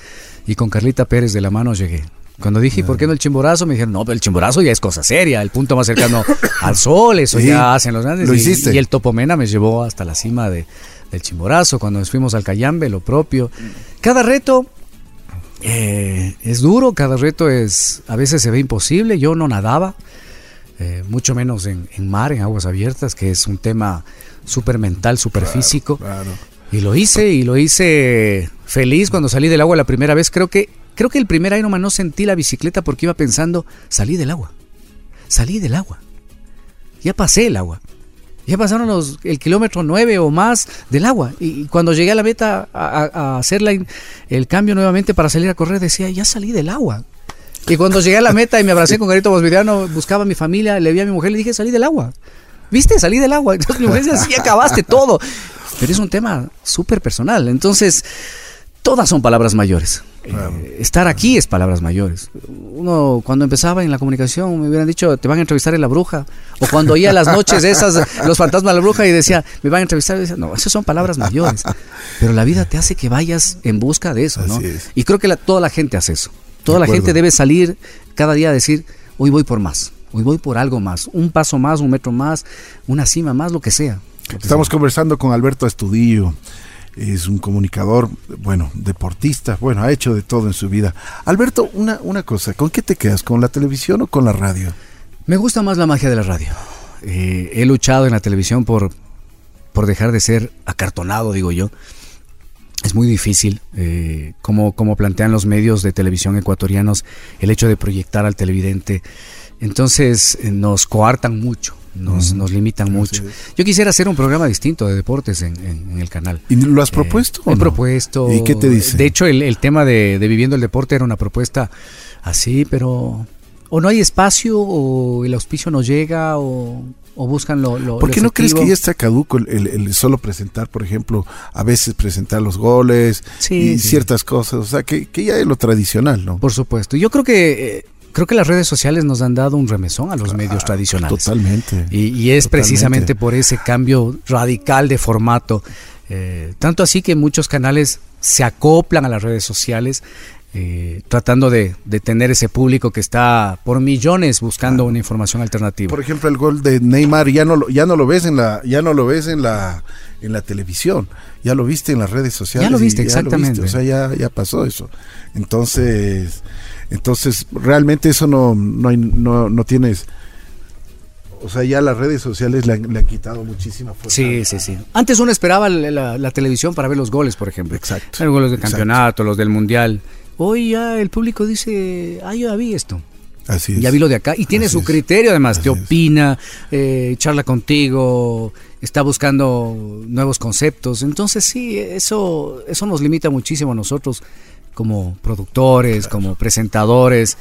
y con Carlita Pérez de la mano llegué. Cuando dije, ¿por qué no el chimborazo? Me dijeron, no, pero el chimborazo ya es cosa seria, el punto más cercano al sol, eso ya hacen los grandes. Lo hiciste. Y el Topomena me llevó hasta la cima de, del Chimborazo, cuando nos fuimos al Cayambe, lo propio. Cada reto eh, es duro, cada reto es, a veces se ve imposible, yo no nadaba, eh, mucho menos en, mar, en aguas abiertas, que es un tema súper mental, súper físico. Y lo hice, y lo hice feliz cuando salí del agua la primera vez. Creo que, creo que el primer Ironman no sentí la bicicleta porque iba pensando, salí del agua. Salí del agua. Ya pasé el agua. Ya pasaron los, el kilómetro 9 o más del agua. Y cuando llegué a la meta a, hacer el cambio nuevamente para salir a correr, decía, ya salí del agua. Y cuando llegué a la meta y me abracé con Garito Bosvidiano, buscaba a mi familia, le vi a mi mujer, le dije, salí del agua. ¿Viste? Salí del agua. Entonces mi mujer decía, sí, acabaste todo. Pero es un tema súper personal. Entonces, todas son palabras mayores. Eh, estar aquí es palabras mayores. Uno, cuando empezaba en la comunicación, me hubieran dicho, te van a entrevistar en La Bruja. O cuando oía las noches esas, los fantasmas de La Bruja y decía, me van a entrevistar. Decía, no, esas son palabras mayores. Pero la vida te hace que vayas en busca de eso, ¿no? Y creo que la, toda la gente hace eso. Toda la gente debe salir cada día a decir, hoy voy por más, hoy voy por algo más, un paso más, un metro más, una cima más, lo que sea. Estamos conversando con Alberto Estudillo, es un comunicador, bueno, deportista, bueno, ha hecho de todo en su vida. Alberto, una, una cosa, ¿con qué te quedas? ¿Con la televisión o con la radio? Me gusta más la magia de la radio. Eh, he luchado en la televisión por, por dejar de ser acartonado, digo yo es muy difícil, eh, como, como plantean los medios de televisión ecuatorianos, el hecho de proyectar al televidente. Entonces eh, nos coartan mucho, nos, nos limitan mucho. Yo quisiera hacer un programa distinto de deportes en, el canal. ¿Y lo has eh, propuesto? he propuesto. ¿Y qué te dice? De hecho, el, el tema de, de, Viviendo el Deporte era una propuesta así, pero o no hay espacio, o el auspicio no llega, o o buscan lo, lo ¿Por qué no crees que ya está caduco el, solo presentar, por ejemplo, a veces presentar los goles y ciertas cosas? O sea, que, ya es lo tradicional, ¿no? Por supuesto. Yo creo que... Creo que las redes sociales nos han dado un remesón a los medios tradicionales. Totalmente. Y, es precisamente por ese cambio radical de formato. Eh, tanto así que muchos canales se acoplan a las redes sociales eh, tratando de, tener ese público que está por millones buscando una información alternativa. Por ejemplo, el gol de Neymar ya no lo, ya no lo ves en la ya no lo ves en la en la televisión, ya lo viste en las redes sociales. Ya lo viste, exactamente. o sea, ya, ya pasó eso. Entonces, entonces realmente eso no no hay, no, no tienes o sea, ya las redes sociales le han, quitado muchísima fuerza. Sí, sí, sí. Antes uno esperaba la, televisión para ver los goles, por ejemplo. Exacto. Los goles del campeonato, los del mundial. Hoy ya el público dice, ah, yo ya vi esto. Así es. Ya vi lo de acá. Y tiene su criterio además, te opina, eh, charla contigo, está buscando nuevos conceptos. Entonces sí, eso, eso nos limita muchísimo a nosotros como productores, como presentadores.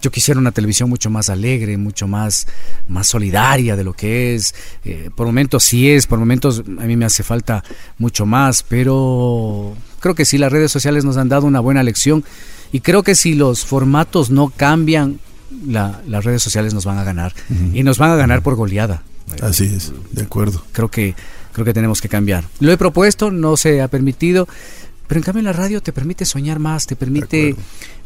Yo quisiera una televisión mucho más alegre, mucho más, más solidaria de lo que es. Eh, por momentos sí es, por momentos a mí me hace falta mucho más, pero creo que sí, las redes sociales nos han dado una buena lección y creo que si los formatos no cambian, las redes sociales nos van a ganar y nos van a ganar por goleada. Así es, de acuerdo. Creo que creo que tenemos que cambiar. Lo he propuesto, no se ha permitido, pero en cambio la radio te permite soñar más, te permite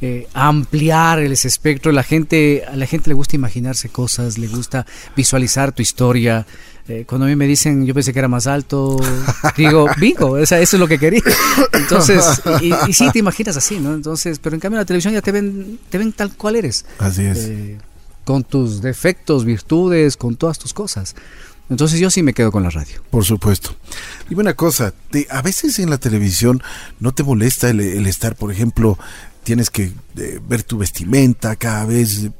eh, ampliar el espectro. La gente, a la gente le gusta imaginarse cosas, le gusta visualizar tu historia. Eh, cuando a mí me dicen, yo pensé que era más alto, digo, bingo, eso es lo que quería. Entonces, y, y, sí, te imaginas así, ¿no? Entonces, pero en cambio en la televisión ya te ven, te ven tal cual eres. Así es. Eh, con tus defectos, virtudes, con todas tus cosas. Entonces yo sí me quedo con la radio. Por supuesto. Y una cosa, te, a veces en la televisión no te molesta el, estar, por ejemplo, tienes que eh, ver tu vestimenta cada vez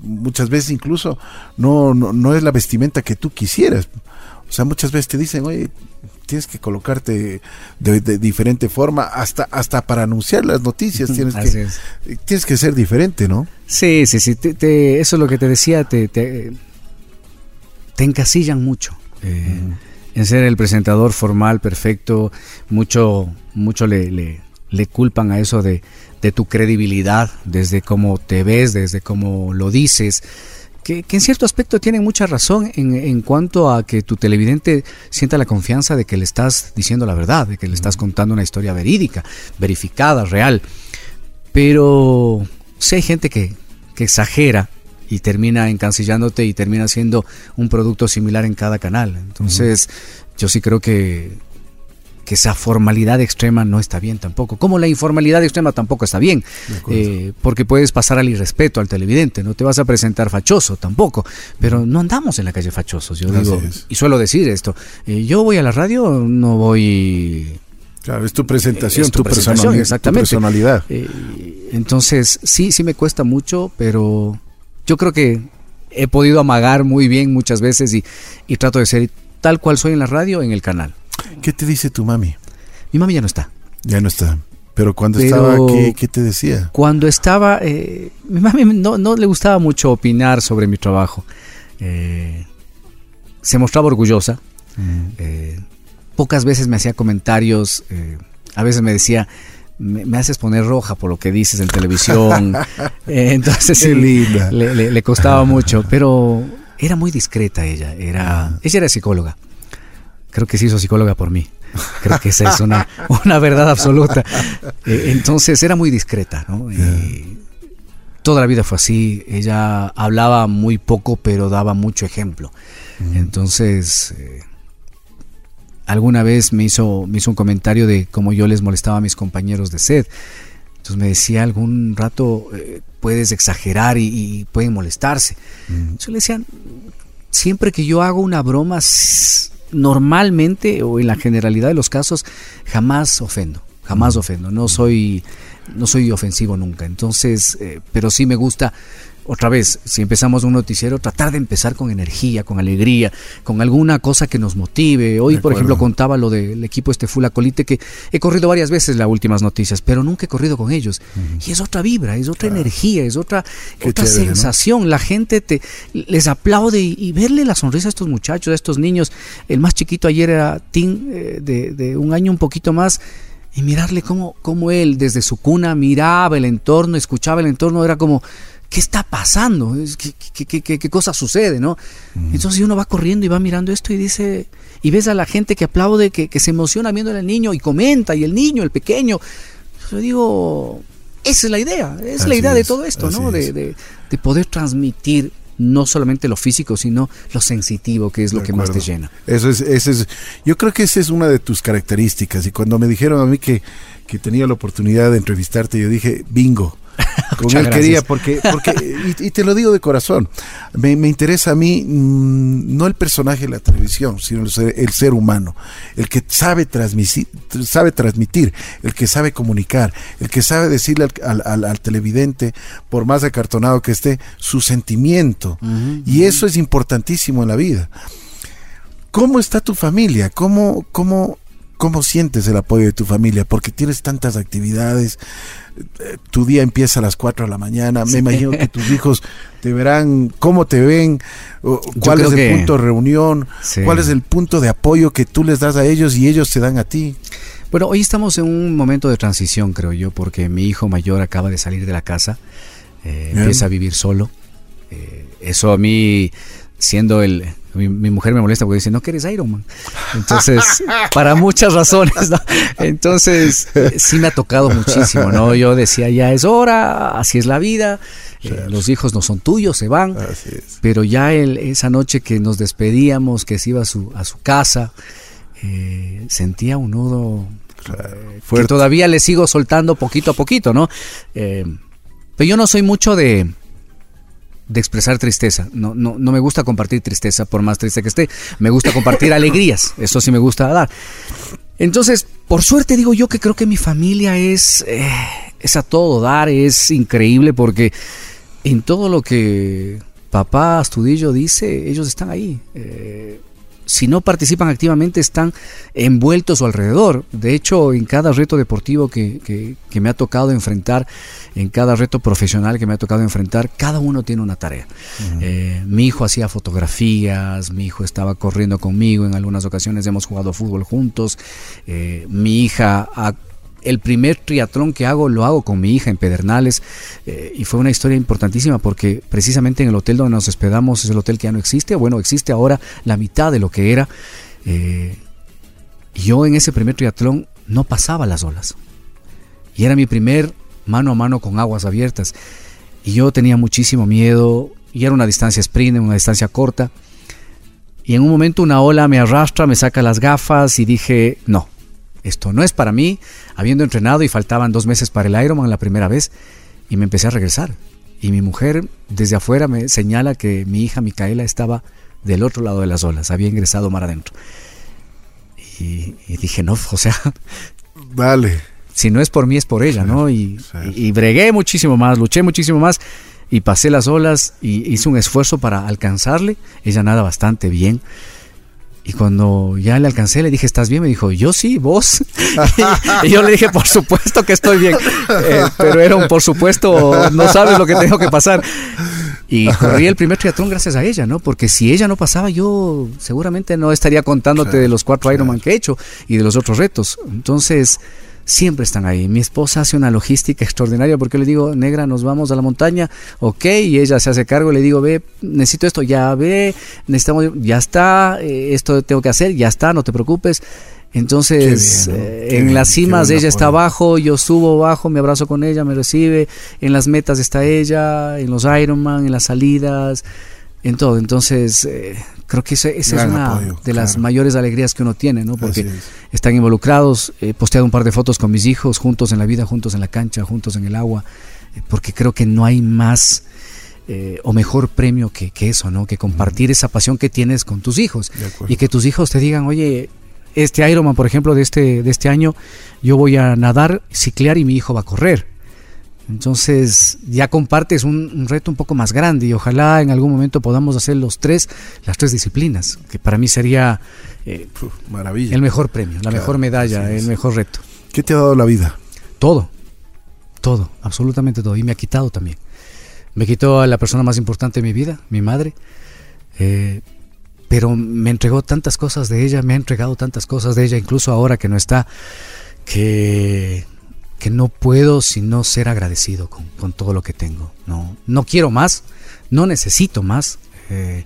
muchas veces incluso no, no, no, es la vestimenta que tú quisieras. O sea, muchas veces te dicen, oye, tienes que colocarte de, diferente forma, hasta, hasta para anunciar las noticias tienes, que, tienes que ser diferente, ¿no? Sí, sí, sí, eso es lo que te decía, te, te, encasillan mucho. Eh, en ser el presentador formal, perfecto, mucho, mucho le, le, le culpan a eso de, de tu credibilidad, desde cómo te ves, desde cómo lo dices, que, en cierto aspecto tienen mucha razón en, en, cuanto a que tu televidente sienta la confianza de que le estás diciendo la verdad, de que le estás contando una historia verídica, verificada, real. Pero si hay gente que, que exagera y termina encancillándote y termina siendo un producto similar en cada canal. Entonces, yo sí creo que que esa formalidad extrema no está bien tampoco. Como la informalidad extrema tampoco está bien, eh, porque puedes pasar al irrespeto al televidente, no te vas a presentar fachoso tampoco, pero no andamos en la calle fachosos, yo digo, y suelo decir esto, eh, yo voy a la radio, no voy... Claro, es tu presentación, tu, presentación, exactamente. personalidad. Eh, entonces, sí, sí me cuesta mucho, pero yo creo que he podido amagar muy bien muchas veces y, y trato de ser tal cual soy en la radio, en el canal. ¿Qué te dice tu mami? Mi mami ya no está. Ya no está. Pero cuando estaba, ¿qué, ¿qué, te decía? Cuando estaba, eh, mi mami no, no, le gustaba mucho opinar sobre mi trabajo. Eh, se mostraba orgullosa. Mm. Eh, pocas veces me hacía comentarios. a veces me decía, me, haces poner roja por lo que dices en televisión. entonces sí, le, le, costaba mucho. Pero era muy discreta ella. Era, ella era psicóloga. Creo que se hizo psicóloga por mí. Creo que esa es una, una verdad absoluta. Eh, entonces era muy discreta, ¿no? toda la vida fue así. Ella hablaba muy poco, pero daba mucho ejemplo. Entonces, eh, alguna vez me hizo, me hizo un comentario de cómo yo les molestaba a mis compañeros de sed. Entonces me decía algún rato, eh, puedes exagerar y, pueden molestarse. Yo le decía, siempre que yo hago una broma, normalmente o en la generalidad de los casos jamás ofendo, jamás ofendo, no soy no soy ofensivo nunca. Entonces, eh, pero sí me gusta otra vez, si empezamos un noticiero, tratar de empezar con energía, con alegría, con alguna cosa que nos motive. Hoy, por ejemplo, contaba lo del equipo este Fula Colite, que he corrido varias veces las últimas noticias, pero nunca he corrido con ellos. Y es otra vibra, es otra energía, es otra, otra sensación. La gente te les aplaude y, verle la sonrisa a estos muchachos, a estos niños. El más chiquito ayer era Tim, eh, de, de un año un poquito más y mirarle cómo, cómo él desde su cuna miraba el entorno, escuchaba el entorno, era como, ¿qué está pasando? ¿Qué, qué, qué, cosa sucede? ¿no? Entonces uno va corriendo y va mirando esto y dice, y ves a la gente que aplaude, que, se emociona viendo al niño y comenta, y el niño, el pequeño. Yo digo, esa es la idea, es la idea de todo esto, ¿no? De, de, de, poder transmitir no solamente lo físico, sino lo sensitivo, que es lo que más te llena. Eso es, eso es, yo creo que esa es una de tus características. Y cuando me dijeron a mí que, que tenía la oportunidad de entrevistarte, yo dije, bingo Con él quería, porque, porque y, te lo digo de corazón, me, interesa a mí mm, no el personaje de la televisión, sino el ser, humano, el que sabe transmitir, sabe transmitir, el que sabe comunicar, el que sabe decirle al, televidente, por más acartonado que esté, su sentimiento. y eso es importantísimo en la vida. ¿Cómo está tu familia? ¿Cómo, cómo, ¿Cómo sientes el apoyo de tu familia? Porque tienes tantas actividades, tu día empieza a las 4 de la mañana, me imagino que tus hijos te verán, cómo te ven, cuál es el punto de reunión, cuál es el punto de apoyo que tú les das a ellos y ellos te dan a ti. Bueno, hoy estamos en un momento de transición, creo yo, porque mi hijo mayor acaba de salir de la casa, eh, empieza a vivir solo. Eh, eso a mí, siendo el, mi, mujer me molesta porque dice, no que eres Iron Man. Entonces, para muchas razones, ¿no? Entonces, sí me ha tocado muchísimo, ¿no? Yo decía, ya es hora, así es la vida, eh, los hijos no son tuyos, se van. Pero ya esa noche que nos despedíamos, que se iba a su, a su casa, eh, sentía un nudo eh, que todavía le sigo soltando poquito a poquito, ¿no? pero yo no soy mucho de de expresar tristeza. No, no, no me gusta compartir tristeza por más triste que esté. Me gusta compartir alegrías. Eso sí me gusta dar. Entonces, por suerte digo yo que creo que mi familia es, eh, es a todo dar, es increíble porque en todo lo que papá Astudillo dice, ellos están ahí. Eh, si no participan activamente, están envueltos o alrededor. De hecho, en cada reto deportivo que, me ha tocado enfrentar, en cada reto profesional que me ha tocado enfrentar, cada uno tiene una tarea. Eh, mi hijo hacía fotografías, mi hijo estaba corriendo conmigo, en algunas ocasiones hemos jugado fútbol juntos, eh, mi hija ha el primer triatlón que hago lo hago con mi hija en Pedernales eh, y fue una historia importantísima porque precisamente en el hotel donde nos hospedamos es el hotel que ya no existe, bueno, existe ahora la mitad de lo que era. Eh, yo en ese primer triatlón no pasaba las olas y era mi primer mano a mano con aguas abiertas y yo tenía muchísimo miedo y era una distancia sprint, una distancia corta y en un momento una ola me arrastra, me saca las gafas y dije, no, esto no es para mí, habiendo entrenado y faltaban dos meses para el Ironman la primera vez, y me empecé a regresar. Y mi mujer desde afuera me señala que mi hija Micaela estaba del otro lado de las olas, había ingresado mar adentro. Y, dije, no, o sea, vale. Si no es por mí, es por ella, ¿no? Y, y, bregué muchísimo más, luché muchísimo más y pasé las olas y hice un esfuerzo para alcanzarle. Ella nada bastante bien. Y cuando ya le alcancé, le dije, ¿estás bien? Me dijo, yo sí, vos. y yo le dije, por supuesto que estoy bien. Eh, pero era un por supuesto, no sabes lo que tengo que pasar. Y corrí el primer triatlón gracias a ella, ¿no? Porque si ella no pasaba, yo seguramente no estaría contándote de los cuatro Ironman que he hecho y de los otros retos. Entonces, siempre están ahí. Mi esposa hace una logística extraordinaria porque le digo, negra, nos vamos a la montaña, ok, y ella se hace cargo, le digo, ve, necesito esto, ya ve, necesitamos, ya está, eh, esto tengo que hacer, ya está, no te preocupes. Entonces, eh, en las cimas ella está abajo, yo subo abajo, me abrazo con ella, me recibe, en las metas está ella, en los Ironman, en las salidas, en todo. Entonces, eh, creo que esa, es una de las mayores alegrías que uno tiene, ¿no? Porque están involucrados. He posteado un par de fotos con mis hijos, juntos en la vida, juntos en la cancha, juntos en el agua, eh, porque creo que no hay más eh, o mejor premio que, eso, ¿no? Que compartir esa pasión que tienes con tus hijos y que tus hijos te digan, oye, este Ironman, por ejemplo, de este, de este año, yo voy a nadar, ciclear y mi hijo va a correr. Entonces ya compartes un, reto un poco más grande y ojalá en algún momento podamos hacer los tres, las tres disciplinas, que para mí sería eh, maravilla. el mejor premio, la mejor medalla, el mejor reto. ¿Qué te ha dado la vida? Todo, todo, absolutamente todo. Y me ha quitado también. Me quitó a la persona más importante de mi vida, mi madre. Eh, pero me entregó tantas cosas de ella, me ha entregado tantas cosas de ella, incluso ahora que no está, que que no puedo sino ser agradecido con, todo lo que tengo. No, no quiero más, no necesito más. Eh,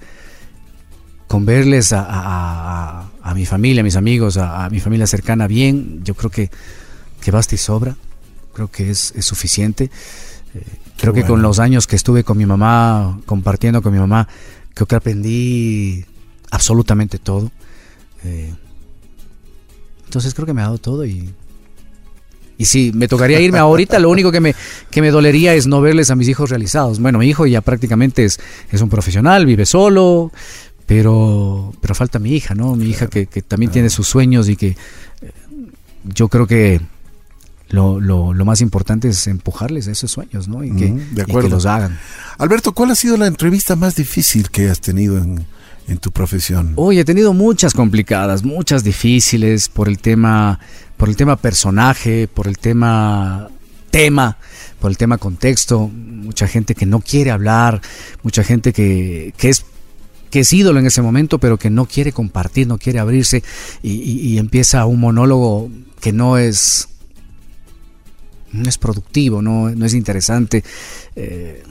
con verles a, mi familia, a mis amigos, a, mi familia cercana bien, yo creo que, que basta y sobra. Creo que es, suficiente. Eh, creo que con los años que estuve con mi mamá, compartiendo con mi mamá, creo que aprendí absolutamente todo. Eh, entonces creo que me ha dado todo y y si me tocaría irme ahorita, lo único que me, que me dolería es no verles a mis hijos realizados. Bueno, mi hijo ya prácticamente es, es un profesional, vive solo, pero, pero falta mi hija, ¿no? Mi hija que, también tiene sus sueños y que eh, yo creo que lo, lo, lo, más importante es empujarles a esos sueños, ¿no? Y que, y que los hagan. Alberto, ¿cuál ha sido la entrevista más difícil que has tenido en, en tu profesión? Hoy he tenido muchas complicadas, muchas difíciles por el tema, por el tema personaje, por el tema tema, por el tema contexto, mucha gente que no quiere hablar, mucha gente que, que es que es ídolo en ese momento, pero que no quiere compartir, no quiere abrirse y, empieza un monólogo que no es no es productivo, no, no es interesante. Eh,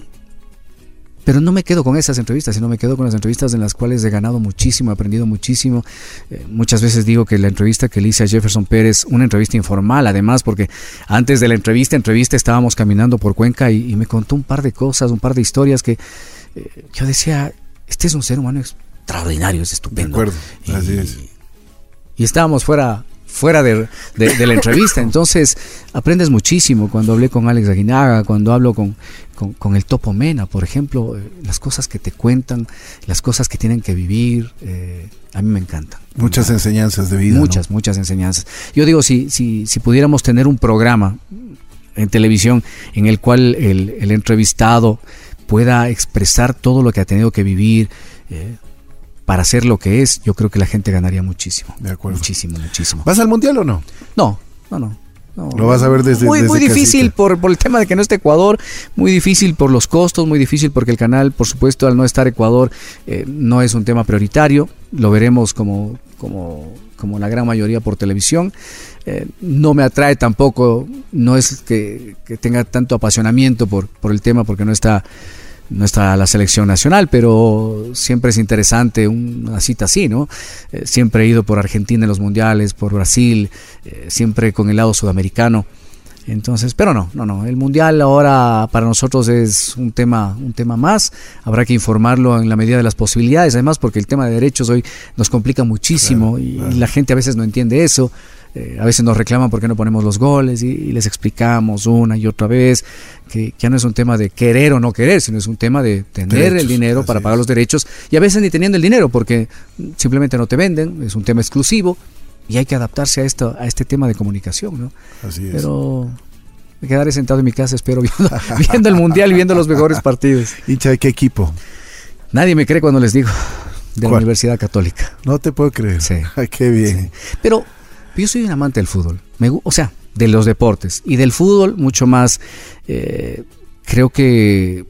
pero no me quedo con esas entrevistas, sino me quedo con las entrevistas en las cuales he ganado muchísimo, he aprendido muchísimo. Eh, muchas veces digo que la entrevista que le hice a Jefferson Pérez, una entrevista informal además, porque antes de la entrevista, entrevista estábamos caminando por Cuenca y, me contó un par de cosas, un par de historias que eh, yo decía, este es un ser humano extraordinario, es estupendo. De acuerdo, así es. Y estábamos fuera fuera de, la entrevista. Entonces, aprendes muchísimo cuando hablé con Alex Aguinaga, cuando hablo con, con, el Topo Mena, por ejemplo, eh, las cosas que te cuentan, las cosas que tienen que vivir, eh, a mí me encantan. Muchas enseñanzas de vida. Muchas, muchas enseñanzas. Yo digo, si, si, si pudiéramos tener un programa en televisión en el cual el, el entrevistado pueda expresar todo lo que ha tenido que vivir, eh, para ser lo que es, yo creo que la gente ganaría muchísimo. De acuerdo. Muchísimo, muchísimo. ¿Vas al mundial o no? No, no, no. No, lo vas a ver desde muy muy difícil por, por, el tema de que no esté Ecuador muy difícil por los costos muy difícil porque el canal por supuesto al no estar Ecuador eh, no es un tema prioritario lo veremos como como como la gran mayoría por televisión eh, no me atrae tampoco no es que, que tenga tanto apasionamiento por por el tema porque no está no está la selección nacional, pero siempre es interesante una cita así, ¿no? Eh, siempre he ido por Argentina en los mundiales, por Brasil, eh, siempre con el lado sudamericano. Entonces, pero no, no, no. El mundial ahora para nosotros es un tema, un tema más. Habrá que informarlo en la medida de las posibilidades, además porque el tema de derechos hoy nos complica muchísimo y, la gente a veces no entiende eso. Eh, a veces nos reclaman por qué no ponemos los goles y, les explicamos una y otra vez que ya no es un tema de querer o no querer, sino es un tema de tener el dinero para pagar los derechos y a veces ni teniendo el dinero porque simplemente no te venden, es un tema exclusivo y hay que adaptarse a esto a este tema de comunicación, ¿no? Así es. Pero me quedaré sentado en mi casa, espero, viendo, viendo el Mundial y viendo los mejores partidos. ¿Hincha de qué equipo? Nadie me cree cuando les digo de la Universidad Católica. No te puedo creer. Sí. qué bien. Pero yo soy un amante del fútbol. O sea, de los deportes. Y del fútbol mucho más. Eh, creo que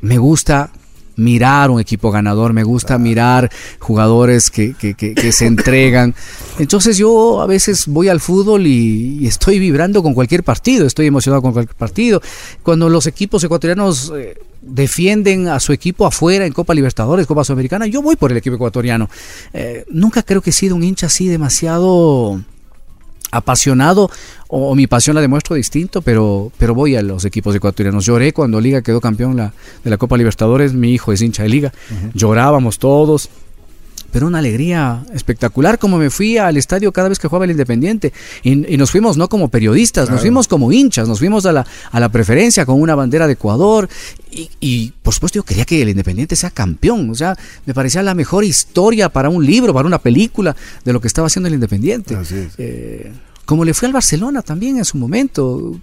me gusta mirar un equipo ganador, me gusta mirar jugadores que, que, se entregan. Entonces yo a veces voy al fútbol y, estoy vibrando con cualquier partido, estoy emocionado con cualquier partido. Cuando los equipos ecuatorianos eh, defienden a su equipo afuera en Copa Libertadores, Copa Sudamericana, yo voy por el equipo ecuatoriano. Eh, nunca creo que he sido un hincha así demasiado apasionado o, mi pasión la demuestro distinto, pero, pero voy a los equipos ecuatorianos. Lloré cuando Liga quedó campeón la, de la Copa Libertadores, mi hijo es hincha de Liga, llorábamos todos, pero una alegría espectacular, como me fui al estadio cada vez que jugaba el Independiente. Y, nos fuimos no como periodistas, nos fuimos como hinchas, nos fuimos a la, a la preferencia con una bandera de Ecuador. Y, por supuesto yo quería que el Independiente sea campeón. O sea, me parecía la mejor historia para un libro, para una película de lo que estaba haciendo el Independiente. Eh, como le fue al Barcelona también en su momento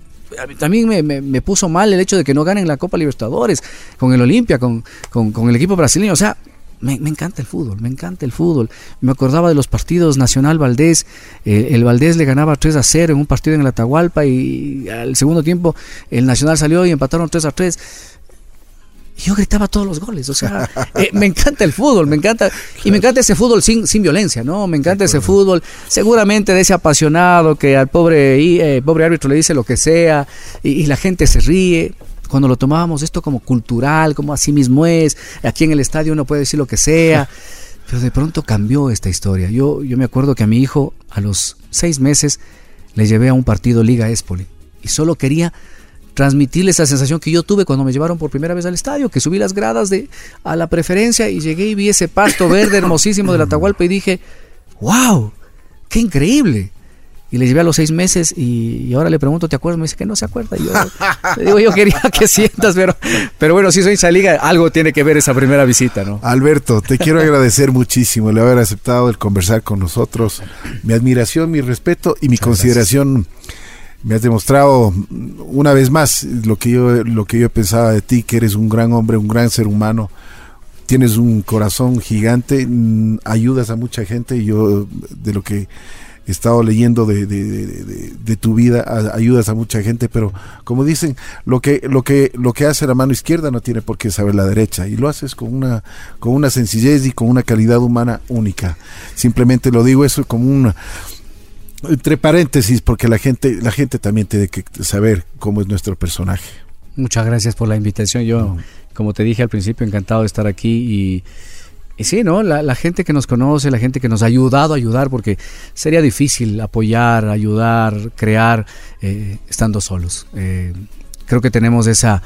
también me, me, puso mal el hecho de que no ganen la Copa Libertadores con el Olimpia, con, con, con, el equipo brasileño. O sea, me, encanta el fútbol, me encanta el fútbol. Me acordaba de los partidos Nacional Valdés. Eh, el Valdés le ganaba 3 a 0 en un partido en el Atahualpa y al segundo tiempo el Nacional salió y empataron 3 a 3. yo gritaba todos los goles, o sea, eh, me encanta el fútbol, me encanta, y me encanta ese fútbol sin, sin violencia, ¿no? Me encanta ese fútbol, seguramente de ese apasionado que al pobre, eh, pobre árbitro le dice lo que sea y la gente se ríe cuando lo tomábamos esto como cultural, como así mismo es, aquí en el estadio uno puede decir lo que sea, pero de pronto cambió esta historia. Yo, yo me acuerdo que a mi hijo a los seis meses le llevé a un partido Liga Espoli. Y solo quería transmitirle esa sensación que yo tuve cuando me llevaron por primera vez al estadio, que subí las gradas de a la preferencia y llegué y vi ese pasto verde hermosísimo de la Atahualpa y dije, wow, qué increíble y le llevé a los seis meses y, ahora le pregunto, ¿te acuerdas? Me dice que no se acuerda. yo le digo, yo quería que sientas, pero, pero bueno, si soy liga algo tiene que ver esa primera visita, ¿no? Alberto, te quiero agradecer muchísimo el haber aceptado el conversar con nosotros. Mi admiración, mi respeto y mi consideración. Me has demostrado una vez más lo que yo lo que yo pensaba de ti, que eres un gran hombre, un gran ser humano. Tienes un corazón gigante, mm, ayudas a mucha gente y yo de lo que he estado leyendo de, de, tu vida, ayudas a mucha gente, pero como dicen, lo que, lo que, lo que hace la mano izquierda no tiene por qué saber la derecha, y lo haces con una, con una sencillez y con una calidad humana única. Simplemente lo digo eso como una entre paréntesis, porque la gente, la gente también tiene que saber cómo es nuestro personaje. Muchas gracias por la invitación. Yo, como te dije al principio, encantado de estar aquí y y sí, ¿no? La, gente que nos conoce, la gente que nos ha ayudado a ayudar, porque sería difícil apoyar, ayudar, crear eh, estando solos. Eh, creo que tenemos esa,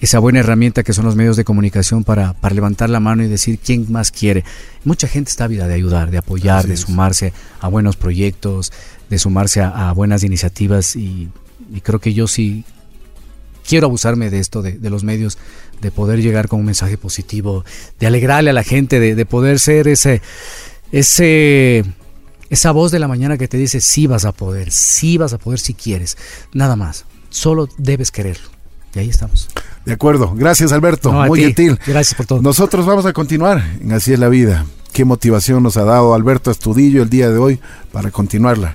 esa buena herramienta que son los medios de comunicación para, para levantar la mano y decir quién más quiere. Mucha gente está vida de ayudar, de apoyar, de sumarse a buenos proyectos, de sumarse a, buenas iniciativas y, y creo que yo sí quiero abusarme de esto, de, los medios, de poder llegar con un mensaje positivo, de alegrarle a la gente, de, poder ser ese, ese, esa voz de la mañana que te dice sí vas a poder, sí vas a poder si quieres, nada más, solo debes quererlo. Y ahí estamos. De acuerdo, gracias Alberto, muy gentil. Gracias por todo. Nosotros vamos a continuar en Así es la vida. Qué motivación nos ha dado Alberto Estudillo el día de hoy para continuarla.